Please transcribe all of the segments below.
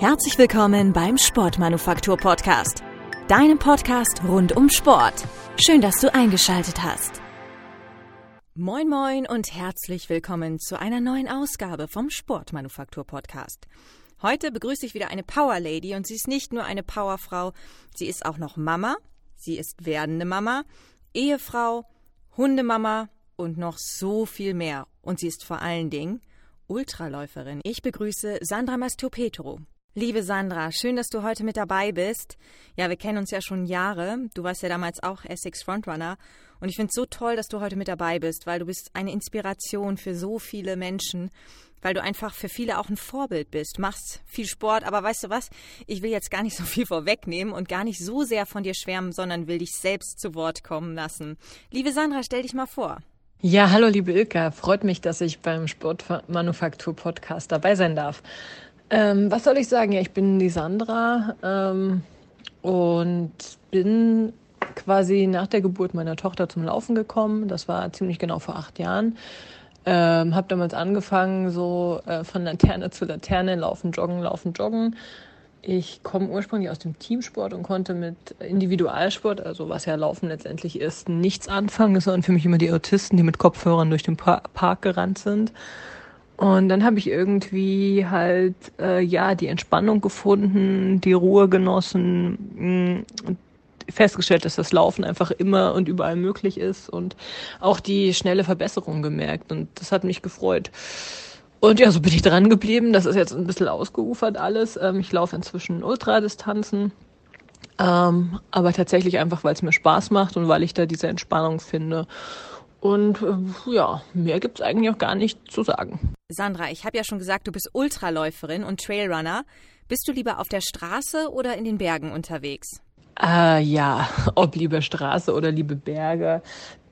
Herzlich willkommen beim Sportmanufaktur Podcast, deinem Podcast rund um Sport. Schön, dass du eingeschaltet hast. Moin moin und herzlich willkommen zu einer neuen Ausgabe vom Sportmanufaktur Podcast. Heute begrüße ich wieder eine Power Lady und sie ist nicht nur eine Powerfrau, sie ist auch noch Mama, sie ist werdende Mama, Ehefrau, Hundemama und noch so viel mehr. Und sie ist vor allen Dingen Ultraläuferin. Ich begrüße Sandra Mastiopetro. Liebe Sandra, schön, dass du heute mit dabei bist. Ja, wir kennen uns ja schon Jahre. Du warst ja damals auch Essex Frontrunner. Und ich finde es so toll, dass du heute mit dabei bist, weil du bist eine Inspiration für so viele Menschen, weil du einfach für viele auch ein Vorbild bist. Machst viel Sport, aber weißt du was? Ich will jetzt gar nicht so viel vorwegnehmen und gar nicht so sehr von dir schwärmen, sondern will dich selbst zu Wort kommen lassen. Liebe Sandra, stell dich mal vor. Ja, hallo liebe Ilka, freut mich, dass ich beim Sportmanufaktur Podcast dabei sein darf. Ähm, was soll ich sagen? Ja, ich bin die Sandra ähm, und bin quasi nach der Geburt meiner Tochter zum Laufen gekommen. Das war ziemlich genau vor acht Jahren. Ähm, habe damals angefangen, so äh, von Laterne zu Laterne, laufen, joggen, laufen, joggen. Ich komme ursprünglich aus dem Teamsport und konnte mit Individualsport, also was ja Laufen letztendlich ist, nichts anfangen. Es waren für mich immer die Autisten, die mit Kopfhörern durch den Park gerannt sind. Und dann habe ich irgendwie halt äh, ja die Entspannung gefunden, die Ruhe genossen mh, und festgestellt, dass das Laufen einfach immer und überall möglich ist und auch die schnelle Verbesserung gemerkt und das hat mich gefreut. Und ja, so bin ich dran geblieben. Das ist jetzt ein bisschen ausgeufert alles. Ähm, ich laufe inzwischen Ultradistanzen. Ähm, aber tatsächlich einfach, weil es mir Spaß macht und weil ich da diese Entspannung finde. Und äh, ja, mehr gibt's eigentlich auch gar nicht zu sagen. Sandra, ich habe ja schon gesagt, du bist Ultraläuferin und Trailrunner. Bist du lieber auf der Straße oder in den Bergen unterwegs? Äh, ja, ob liebe Straße oder liebe Berge,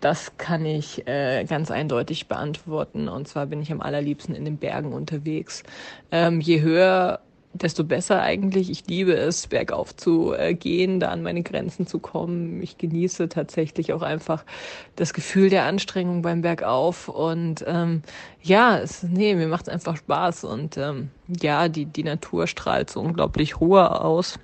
das kann ich äh, ganz eindeutig beantworten. Und zwar bin ich am allerliebsten in den Bergen unterwegs. Ähm, je höher desto besser eigentlich. Ich liebe es, bergauf zu äh, gehen, da an meine Grenzen zu kommen. Ich genieße tatsächlich auch einfach das Gefühl der Anstrengung beim Bergauf. Und ähm, ja, es, nee, mir macht es einfach Spaß. Und ähm, ja, die, die Natur strahlt so unglaublich Ruhe aus.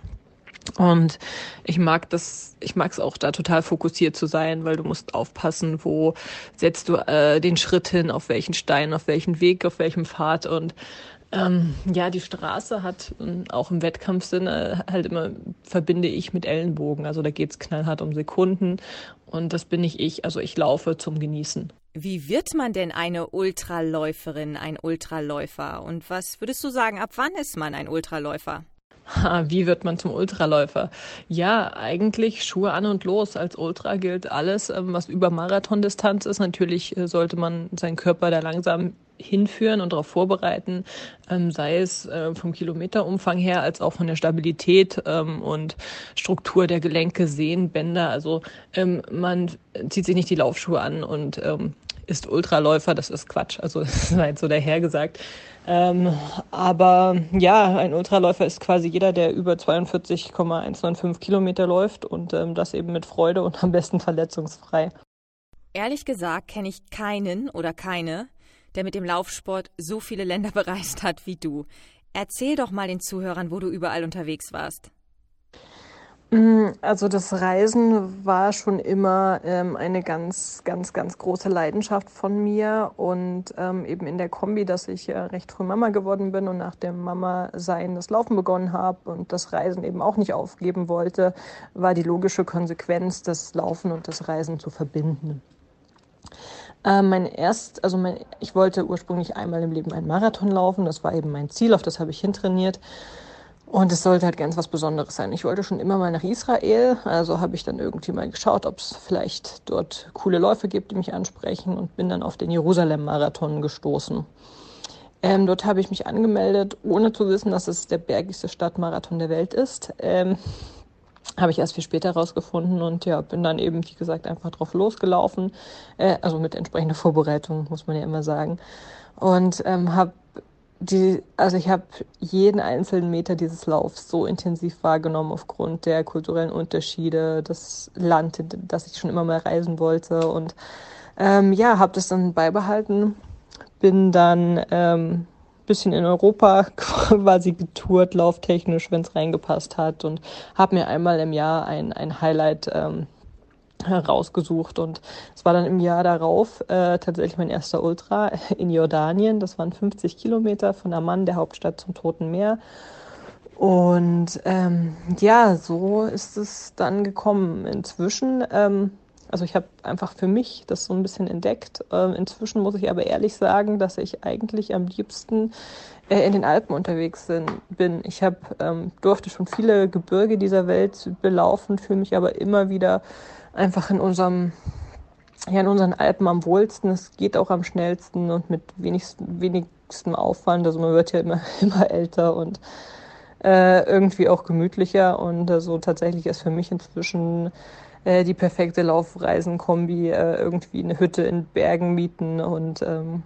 Und ich mag das, ich mag es auch da total fokussiert zu sein, weil du musst aufpassen, wo setzt du äh, den Schritt hin, auf welchen Stein, auf welchen Weg, auf welchem Pfad und ähm, ja, die Straße hat ähm, auch im Wettkampfsinne halt immer verbinde ich mit Ellenbogen. Also da geht's knallhart um Sekunden und das bin ich ich. Also ich laufe zum Genießen. Wie wird man denn eine Ultraläuferin, ein Ultraläufer? Und was würdest du sagen, ab wann ist man ein Ultraläufer? Ha, wie wird man zum Ultraläufer? Ja, eigentlich Schuhe an und los. Als Ultra gilt alles, ähm, was über Marathondistanz ist. Natürlich äh, sollte man seinen Körper da langsam hinführen und darauf vorbereiten, ähm, sei es äh, vom Kilometerumfang her als auch von der Stabilität ähm, und Struktur der Gelenke, Sehnen, Bänder. Also man zieht sich nicht die Laufschuhe an und ist Ultraläufer, das ist Quatsch. Also das war jetzt so dahergesagt. Ähm, aber ja, ein Ultraläufer ist quasi jeder, der über 42,195 Kilometer läuft und ähm, das eben mit Freude und am besten verletzungsfrei. Ehrlich gesagt kenne ich keinen oder keine, der mit dem Laufsport so viele Länder bereist hat wie du. Erzähl doch mal den Zuhörern, wo du überall unterwegs warst. Mm, also das Reisen war schon immer ähm, eine ganz, ganz, ganz große Leidenschaft von mir und ähm, eben in der Kombi, dass ich äh, recht früh Mama geworden bin und nach dem Mama-Sein das Laufen begonnen habe und das Reisen eben auch nicht aufgeben wollte, war die logische Konsequenz, das Laufen und das Reisen zu verbinden. Äh, mein erst, also mein, ich wollte ursprünglich einmal im Leben einen Marathon laufen, das war eben mein Ziel, auf das habe ich hintrainiert. Und es sollte halt ganz was Besonderes sein. Ich wollte schon immer mal nach Israel, also habe ich dann irgendwie mal geschaut, ob es vielleicht dort coole Läufe gibt, die mich ansprechen und bin dann auf den Jerusalem-Marathon gestoßen. Ähm, dort habe ich mich angemeldet, ohne zu wissen, dass es der bergigste Stadtmarathon der Welt ist. Ähm, habe ich erst viel später rausgefunden und ja, bin dann eben, wie gesagt, einfach drauf losgelaufen. Äh, also mit entsprechender Vorbereitung, muss man ja immer sagen. Und ähm, habe die, also ich habe jeden einzelnen Meter dieses Laufs so intensiv wahrgenommen aufgrund der kulturellen Unterschiede, das Land, das ich schon immer mal reisen wollte. Und ähm, ja, habe das dann beibehalten, bin dann ähm, bisschen in Europa quasi getourt, lauftechnisch, wenn es reingepasst hat. Und habe mir einmal im Jahr ein, ein Highlight ähm, rausgesucht und es war dann im Jahr darauf äh, tatsächlich mein erster Ultra in Jordanien. Das waren 50 Kilometer von Amman, der Hauptstadt, zum Toten Meer. Und ähm, ja, so ist es dann gekommen. Inzwischen ähm, also ich habe einfach für mich das so ein bisschen entdeckt. Ähm, inzwischen muss ich aber ehrlich sagen, dass ich eigentlich am liebsten äh, in den Alpen unterwegs bin. Ich hab, ähm, durfte schon viele Gebirge dieser Welt belaufen, fühle mich aber immer wieder einfach in unserem ja, in unseren Alpen am wohlsten. Es geht auch am schnellsten und mit wenigsten, wenigstem Aufwand. Also man wird ja immer, immer älter und äh, irgendwie auch gemütlicher. Und äh, so tatsächlich ist für mich inzwischen äh, die perfekte Laufreisenkombi, äh, irgendwie eine Hütte in Bergen mieten und ähm,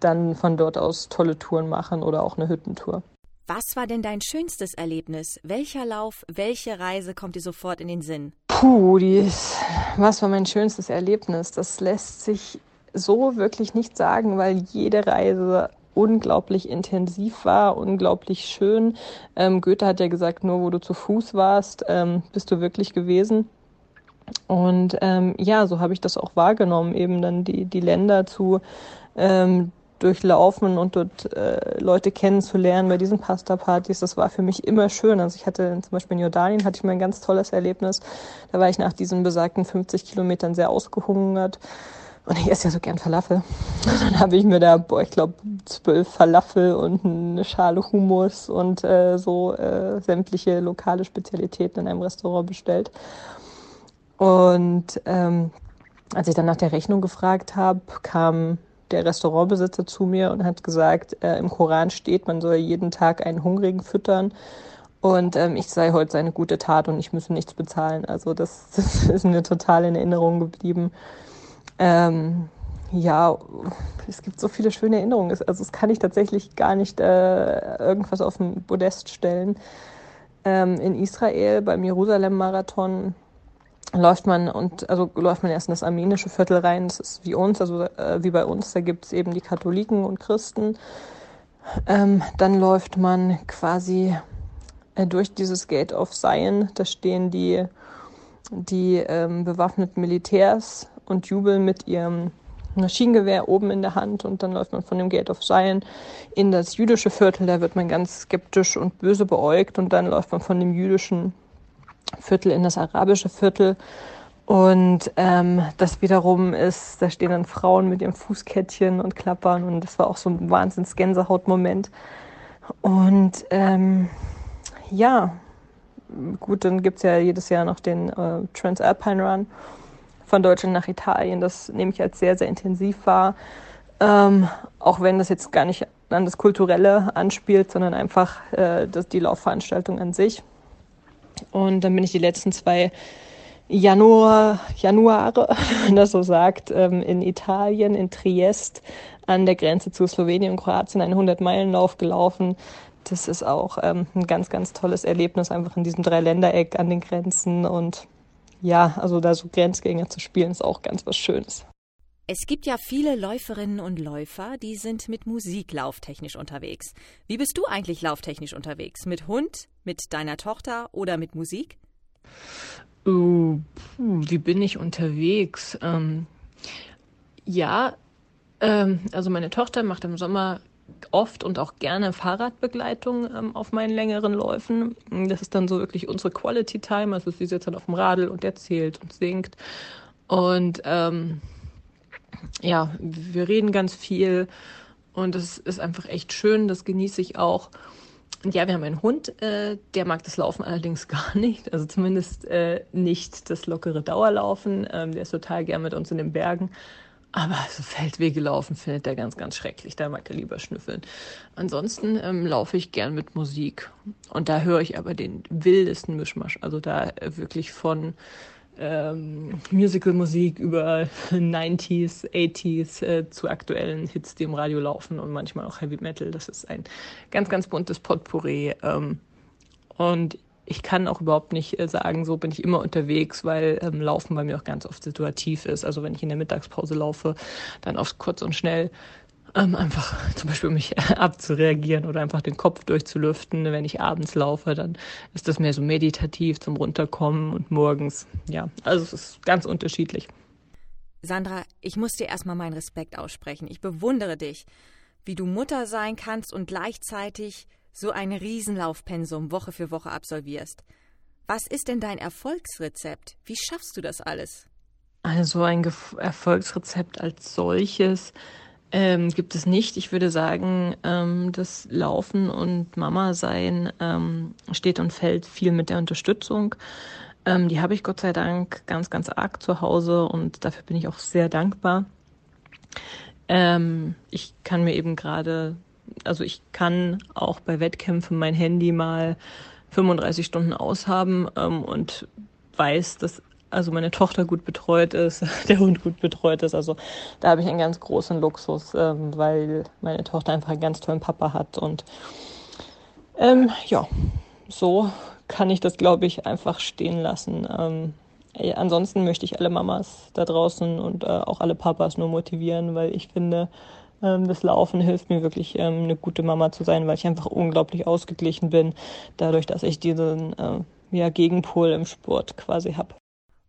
dann von dort aus tolle Touren machen oder auch eine Hüttentour. Was war denn dein schönstes Erlebnis? Welcher Lauf, welche Reise kommt dir sofort in den Sinn? Puh, dies, was war mein schönstes Erlebnis? Das lässt sich so wirklich nicht sagen, weil jede Reise unglaublich intensiv war, unglaublich schön. Ähm, Goethe hat ja gesagt, nur wo du zu Fuß warst, ähm, bist du wirklich gewesen. Und ähm, ja, so habe ich das auch wahrgenommen, eben dann die, die Länder zu ähm, durchlaufen und dort äh, Leute kennenzulernen bei diesen Pasta-Partys. Das war für mich immer schön. Also ich hatte zum Beispiel in Jordanien hatte ich mal ein ganz tolles Erlebnis. Da war ich nach diesen besagten 50 Kilometern sehr ausgehungert. Und ich esse ja so gern Falafel. Und dann habe ich mir da, boah, ich glaube, zwölf Falafel und eine Schale Hummus und äh, so äh, sämtliche lokale Spezialitäten in einem Restaurant bestellt. Und ähm, als ich dann nach der Rechnung gefragt habe, kam der Restaurantbesitzer zu mir und hat gesagt, äh, im Koran steht, man soll jeden Tag einen Hungrigen füttern und ähm, ich sei heute seine gute Tat und ich müsse nichts bezahlen. Also das, das ist mir total in Erinnerung geblieben. Ähm, ja, es gibt so viele schöne Erinnerungen. Also das kann ich tatsächlich gar nicht äh, irgendwas auf den Podest stellen. Ähm, in Israel beim Jerusalem-Marathon läuft man und also läuft man erst in das armenische Viertel rein. Das ist wie uns, also äh, wie bei uns. Da gibt es eben die Katholiken und Christen. Ähm, dann läuft man quasi äh, durch dieses Gate of Zion. Da stehen die die ähm, bewaffneten Militärs und jubeln mit ihrem Maschinengewehr oben in der Hand und dann läuft man von dem Gate of Zion in das jüdische Viertel. Da wird man ganz skeptisch und böse beäugt und dann läuft man von dem jüdischen Viertel in das arabische Viertel. Und ähm, das wiederum ist, da stehen dann Frauen mit ihrem Fußkettchen und klappern und das war auch so ein wahnsinns Gänsehautmoment. Und ähm, ja, gut, dann gibt es ja jedes Jahr noch den äh, Transalpine Run von Deutschland nach Italien. Das nehme ich als sehr, sehr intensiv wahr. Ähm, auch wenn das jetzt gar nicht an das Kulturelle anspielt, sondern einfach äh, das, die Laufveranstaltung an sich. Und dann bin ich die letzten zwei Januar, Januare, wenn das so sagt, ähm, in Italien, in Triest, an der Grenze zu Slowenien und Kroatien einen 100-Meilen-Lauf gelaufen. Das ist auch ähm, ein ganz, ganz tolles Erlebnis, einfach in diesem Dreiländereck an den Grenzen. Und ja, also da so Grenzgänger zu spielen, ist auch ganz was Schönes. Es gibt ja viele Läuferinnen und Läufer, die sind mit Musik lauftechnisch unterwegs. Wie bist du eigentlich lauftechnisch unterwegs? Mit Hund, mit deiner Tochter oder mit Musik? Uh, wie bin ich unterwegs? Ähm, ja, ähm, also meine Tochter macht im Sommer oft und auch gerne Fahrradbegleitung ähm, auf meinen längeren Läufen. Das ist dann so wirklich unsere Quality Time. Also sie sitzt dann auf dem Radl und erzählt und singt. Und ähm, ja, wir reden ganz viel und es ist einfach echt schön, das genieße ich auch. Und ja, wir haben einen Hund, äh, der mag das Laufen allerdings gar nicht, also zumindest äh, nicht das lockere Dauerlaufen. Ähm, der ist total gern mit uns in den Bergen. Aber so Feldwege laufen findet er ganz, ganz schrecklich. Da mag er lieber schnüffeln. Ansonsten ähm, laufe ich gern mit Musik. Und da höre ich aber den wildesten Mischmasch. Also da äh, wirklich von ähm, Musical-Musik über 90s, 80s äh, zu aktuellen Hits, die im Radio laufen und manchmal auch Heavy Metal. Das ist ein ganz, ganz buntes Potpourri. Ähm, und ich kann auch überhaupt nicht äh, sagen, so bin ich immer unterwegs, weil ähm, Laufen bei mir auch ganz oft situativ ist. Also wenn ich in der Mittagspause laufe, dann oft kurz und schnell ähm, einfach zum Beispiel um mich abzureagieren oder einfach den Kopf durchzulüften. Wenn ich abends laufe, dann ist das mehr so meditativ zum Runterkommen und morgens, ja, also es ist ganz unterschiedlich. Sandra, ich muss dir erstmal meinen Respekt aussprechen. Ich bewundere dich, wie du Mutter sein kannst und gleichzeitig so ein Riesenlaufpensum Woche für Woche absolvierst. Was ist denn dein Erfolgsrezept? Wie schaffst du das alles? Also ein Ge Erfolgsrezept als solches ähm, gibt es nicht. Ich würde sagen, ähm, das Laufen und Mama sein ähm, steht und fällt viel mit der Unterstützung. Ähm, die habe ich Gott sei Dank ganz, ganz arg zu Hause und dafür bin ich auch sehr dankbar. Ähm, ich kann mir eben gerade, also ich kann auch bei Wettkämpfen mein Handy mal 35 Stunden aushaben ähm, und weiß, dass also meine Tochter gut betreut ist, der Hund gut betreut ist. Also da habe ich einen ganz großen Luxus, ähm, weil meine Tochter einfach einen ganz tollen Papa hat. Und ähm, ja, so kann ich das, glaube ich, einfach stehen lassen. Ähm, ansonsten möchte ich alle Mamas da draußen und äh, auch alle Papas nur motivieren, weil ich finde, ähm, das Laufen hilft mir wirklich, ähm, eine gute Mama zu sein, weil ich einfach unglaublich ausgeglichen bin, dadurch, dass ich diesen äh, ja, Gegenpol im Sport quasi habe.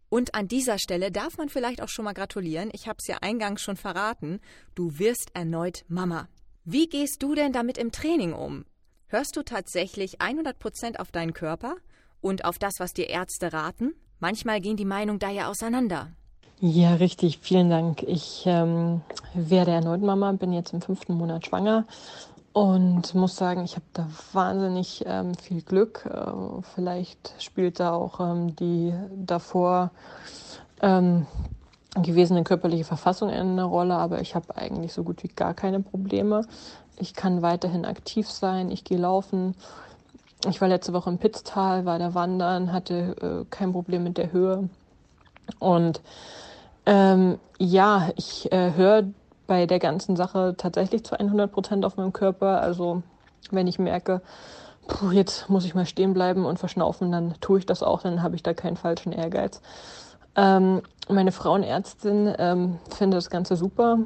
Und an dieser Stelle darf man vielleicht auch schon mal gratulieren. Ich habe es ja eingangs schon verraten. Du wirst erneut Mama. Wie gehst du denn damit im Training um? Hörst du tatsächlich 100 Prozent auf deinen Körper und auf das, was dir Ärzte raten? Manchmal gehen die Meinungen da ja auseinander. Ja, richtig. Vielen Dank. Ich ähm, werde erneut Mama, bin jetzt im fünften Monat schwanger und muss sagen, ich habe da wahnsinnig ähm, viel Glück. Äh, vielleicht spielt da auch ähm, die davor ähm, gewesene körperliche Verfassung eine Rolle, aber ich habe eigentlich so gut wie gar keine Probleme. Ich kann weiterhin aktiv sein, ich gehe laufen. Ich war letzte Woche im Pitztal, war da wandern, hatte äh, kein Problem mit der Höhe. Und ähm, ja, ich äh, höre bei der ganzen Sache tatsächlich zu 100 Prozent auf meinem Körper. Also wenn ich merke, puh, jetzt muss ich mal stehen bleiben und verschnaufen, dann tue ich das auch, dann habe ich da keinen falschen Ehrgeiz. Ähm, meine Frauenärztin ähm, findet das Ganze super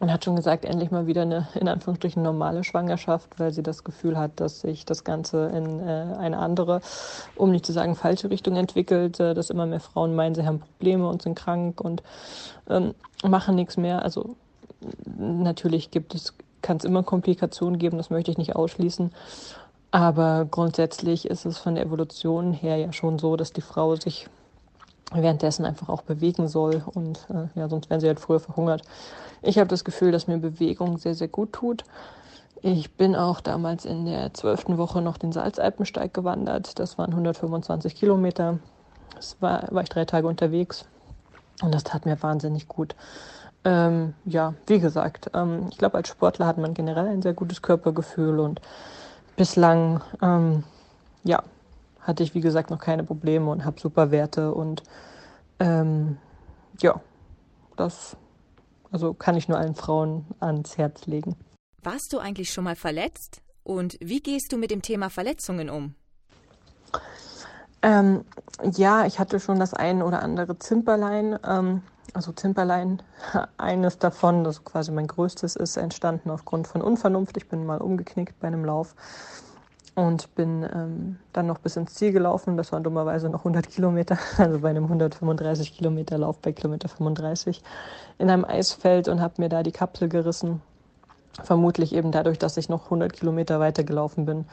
und hat schon gesagt, endlich mal wieder eine in Anführungsstrichen normale Schwangerschaft, weil sie das Gefühl hat, dass sich das Ganze in äh, eine andere, um nicht zu sagen falsche Richtung entwickelt, äh, dass immer mehr Frauen meinen, sie haben Probleme und sind krank und ähm, machen nichts mehr. Also natürlich gibt es, kann es immer Komplikationen geben, das möchte ich nicht ausschließen. Aber grundsätzlich ist es von der Evolution her ja schon so, dass die Frau sich währenddessen einfach auch bewegen soll und äh, ja, sonst wären sie halt früher verhungert. Ich habe das Gefühl, dass mir Bewegung sehr, sehr gut tut. Ich bin auch damals in der zwölften Woche noch den Salzalpensteig gewandert. Das waren 125 Kilometer. Das war, war ich drei Tage unterwegs und das tat mir wahnsinnig gut. Ähm, ja, wie gesagt, ähm, ich glaube, als Sportler hat man generell ein sehr gutes Körpergefühl und bislang, ähm, ja, hatte ich wie gesagt noch keine Probleme und habe super Werte und ähm, ja, das also kann ich nur allen Frauen ans Herz legen. Warst du eigentlich schon mal verletzt? Und wie gehst du mit dem Thema Verletzungen um? Ähm, ja, ich hatte schon das ein oder andere Zimperlein. Ähm, also Zimperlein, eines davon, das quasi mein größtes ist, entstanden aufgrund von Unvernunft. Ich bin mal umgeknickt bei einem Lauf und bin ähm, dann noch bis ins Ziel gelaufen. Das waren dummerweise noch 100 Kilometer, also bei einem 135 Kilometer Lauf bei Kilometer 35 in einem Eisfeld und habe mir da die Kapsel gerissen. Vermutlich eben dadurch, dass ich noch 100 Kilometer weiter gelaufen bin.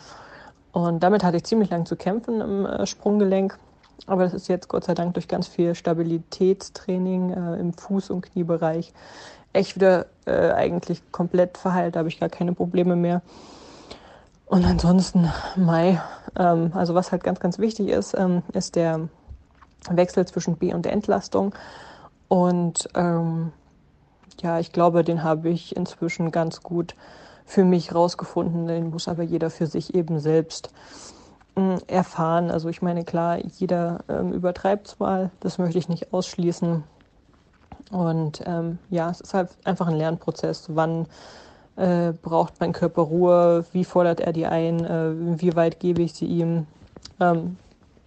Und damit hatte ich ziemlich lang zu kämpfen im äh, Sprunggelenk. Aber das ist jetzt Gott sei Dank durch ganz viel Stabilitätstraining äh, im Fuß- und Kniebereich echt wieder äh, eigentlich komplett verheilt. Da habe ich gar keine Probleme mehr. Und ansonsten Mai, ähm, also was halt ganz, ganz wichtig ist, ähm, ist der Wechsel zwischen B- und Entlastung. Und ähm, ja, ich glaube, den habe ich inzwischen ganz gut für mich rausgefunden. Den muss aber jeder für sich eben selbst äh, erfahren. Also ich meine, klar, jeder ähm, übertreibt es mal, das möchte ich nicht ausschließen. Und ähm, ja, es ist halt einfach ein Lernprozess. Wann äh, braucht mein Körper Ruhe? Wie fordert er die ein? Äh, wie weit gebe ich sie ihm? Ähm,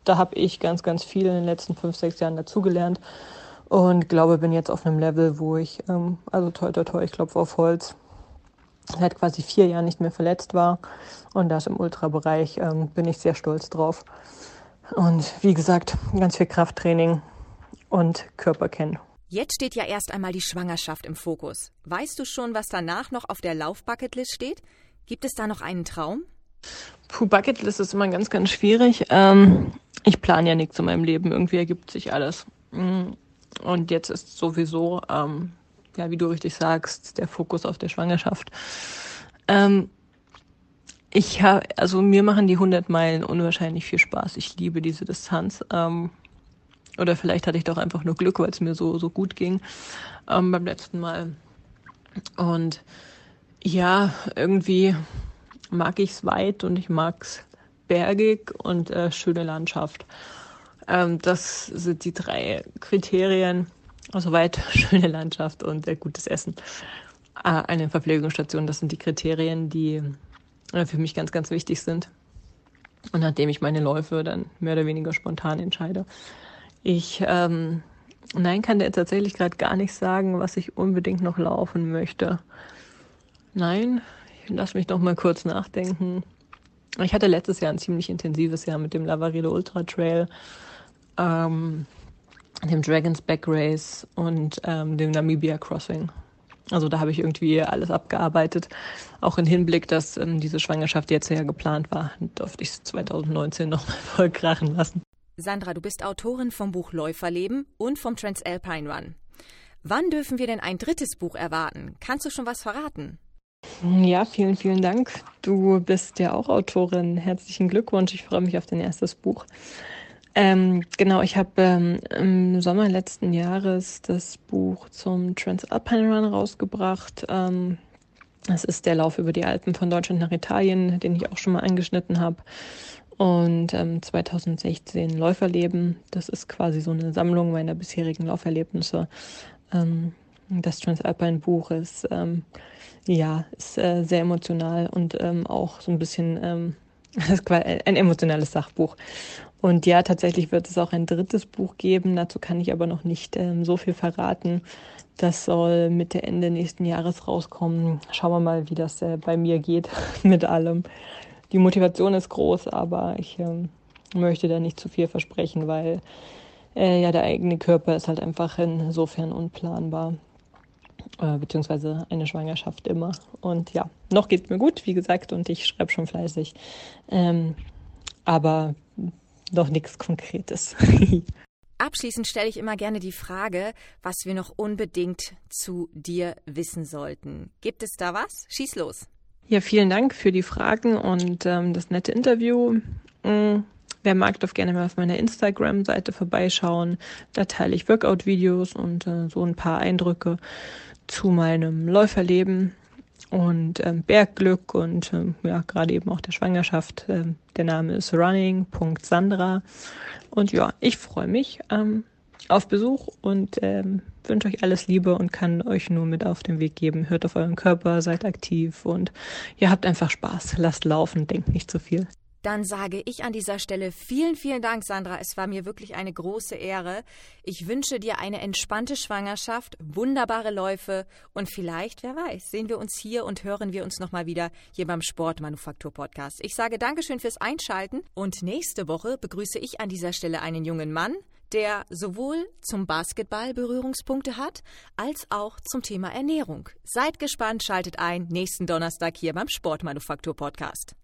da habe ich ganz, ganz viel in den letzten fünf, sechs Jahren dazugelernt und glaube, bin jetzt auf einem Level, wo ich, ähm, also toi, toi, toi, ich klopfe auf Holz, seit quasi vier Jahren nicht mehr verletzt war. Und das im Ultrabereich ähm, bin ich sehr stolz drauf. Und wie gesagt, ganz viel Krafttraining und Körperkennen. Jetzt steht ja erst einmal die Schwangerschaft im Fokus. Weißt du schon, was danach noch auf der Laufbucketlist steht? Gibt es da noch einen Traum? Puh, Bucketlist ist immer ganz, ganz schwierig. Ähm, ich plane ja nichts in meinem Leben. Irgendwie ergibt sich alles. Mm. Und jetzt ist sowieso, ähm, ja, wie du richtig sagst, der Fokus auf der Schwangerschaft. Ähm, ich habe, also mir machen die 100 Meilen unwahrscheinlich viel Spaß. Ich liebe diese Distanz. Ähm, oder vielleicht hatte ich doch einfach nur Glück, weil es mir so, so gut ging ähm, beim letzten Mal. Und ja, irgendwie mag ich es weit und ich mag es bergig und äh, schöne Landschaft. Ähm, das sind die drei Kriterien. Also weit, schöne Landschaft und äh, gutes Essen. Äh, eine Verpflegungsstation, das sind die Kriterien, die äh, für mich ganz, ganz wichtig sind. Und nachdem ich meine Läufe dann mehr oder weniger spontan entscheide. Ich ähm, nein, kann dir tatsächlich gerade gar nicht sagen, was ich unbedingt noch laufen möchte. Nein, lass mich noch mal kurz nachdenken. Ich hatte letztes Jahr ein ziemlich intensives Jahr mit dem Lavaredo Ultra Trail, ähm, dem Dragon's Back Race und ähm, dem Namibia Crossing. Also da habe ich irgendwie alles abgearbeitet. Auch im Hinblick, dass ähm, diese Schwangerschaft jetzt ja geplant war, durfte ich es 2019 nochmal voll krachen lassen. Sandra, du bist Autorin vom Buch Läuferleben und vom Transalpine Run. Wann dürfen wir denn ein drittes Buch erwarten? Kannst du schon was verraten? Ja, vielen, vielen Dank. Du bist ja auch Autorin. Herzlichen Glückwunsch. Ich freue mich auf dein erstes Buch. Ähm, genau, ich habe ähm, im Sommer letzten Jahres das Buch zum Transalpine Run rausgebracht. Ähm, das ist der Lauf über die Alpen von Deutschland nach Italien, den ich auch schon mal angeschnitten habe. Und ähm, 2016 Läuferleben, das ist quasi so eine Sammlung meiner bisherigen Lauferlebnisse. Ähm, das Transalpine Buch ist, ähm, ja, ist äh, sehr emotional und ähm, auch so ein bisschen ähm, ein emotionales Sachbuch. Und ja, tatsächlich wird es auch ein drittes Buch geben. Dazu kann ich aber noch nicht ähm, so viel verraten. Das soll Mitte, Ende nächsten Jahres rauskommen. Schauen wir mal, wie das äh, bei mir geht mit allem die Motivation ist groß, aber ich ähm, möchte da nicht zu viel versprechen, weil äh, ja der eigene Körper ist halt einfach insofern unplanbar. Äh, beziehungsweise eine Schwangerschaft immer. Und ja, noch geht es mir gut, wie gesagt, und ich schreibe schon fleißig. Ähm, aber noch nichts Konkretes. Abschließend stelle ich immer gerne die Frage, was wir noch unbedingt zu dir wissen sollten. Gibt es da was? Schieß los. Ja, vielen Dank für die Fragen und ähm, das nette Interview. Mhm. Wer mag, darf gerne mal auf meiner Instagram-Seite vorbeischauen. Da teile ich Workout-Videos und äh, so ein paar Eindrücke zu meinem Läuferleben und ähm, Bergglück und ähm, ja, gerade eben auch der Schwangerschaft. Ähm, der Name ist running.sandra. Und ja, ich freue mich ähm, auf Besuch und ähm, wünsche euch alles Liebe und kann euch nur mit auf den Weg geben. Hört auf euren Körper, seid aktiv und ihr habt einfach Spaß. Lasst laufen, denkt nicht zu viel. Dann sage ich an dieser Stelle vielen, vielen Dank, Sandra. Es war mir wirklich eine große Ehre. Ich wünsche dir eine entspannte Schwangerschaft, wunderbare Läufe und vielleicht, wer weiß, sehen wir uns hier und hören wir uns nochmal wieder hier beim Sportmanufaktur Podcast. Ich sage Dankeschön fürs Einschalten und nächste Woche begrüße ich an dieser Stelle einen jungen Mann, der sowohl zum Basketball Berührungspunkte hat, als auch zum Thema Ernährung. Seid gespannt, schaltet ein nächsten Donnerstag hier beim Sportmanufaktur Podcast.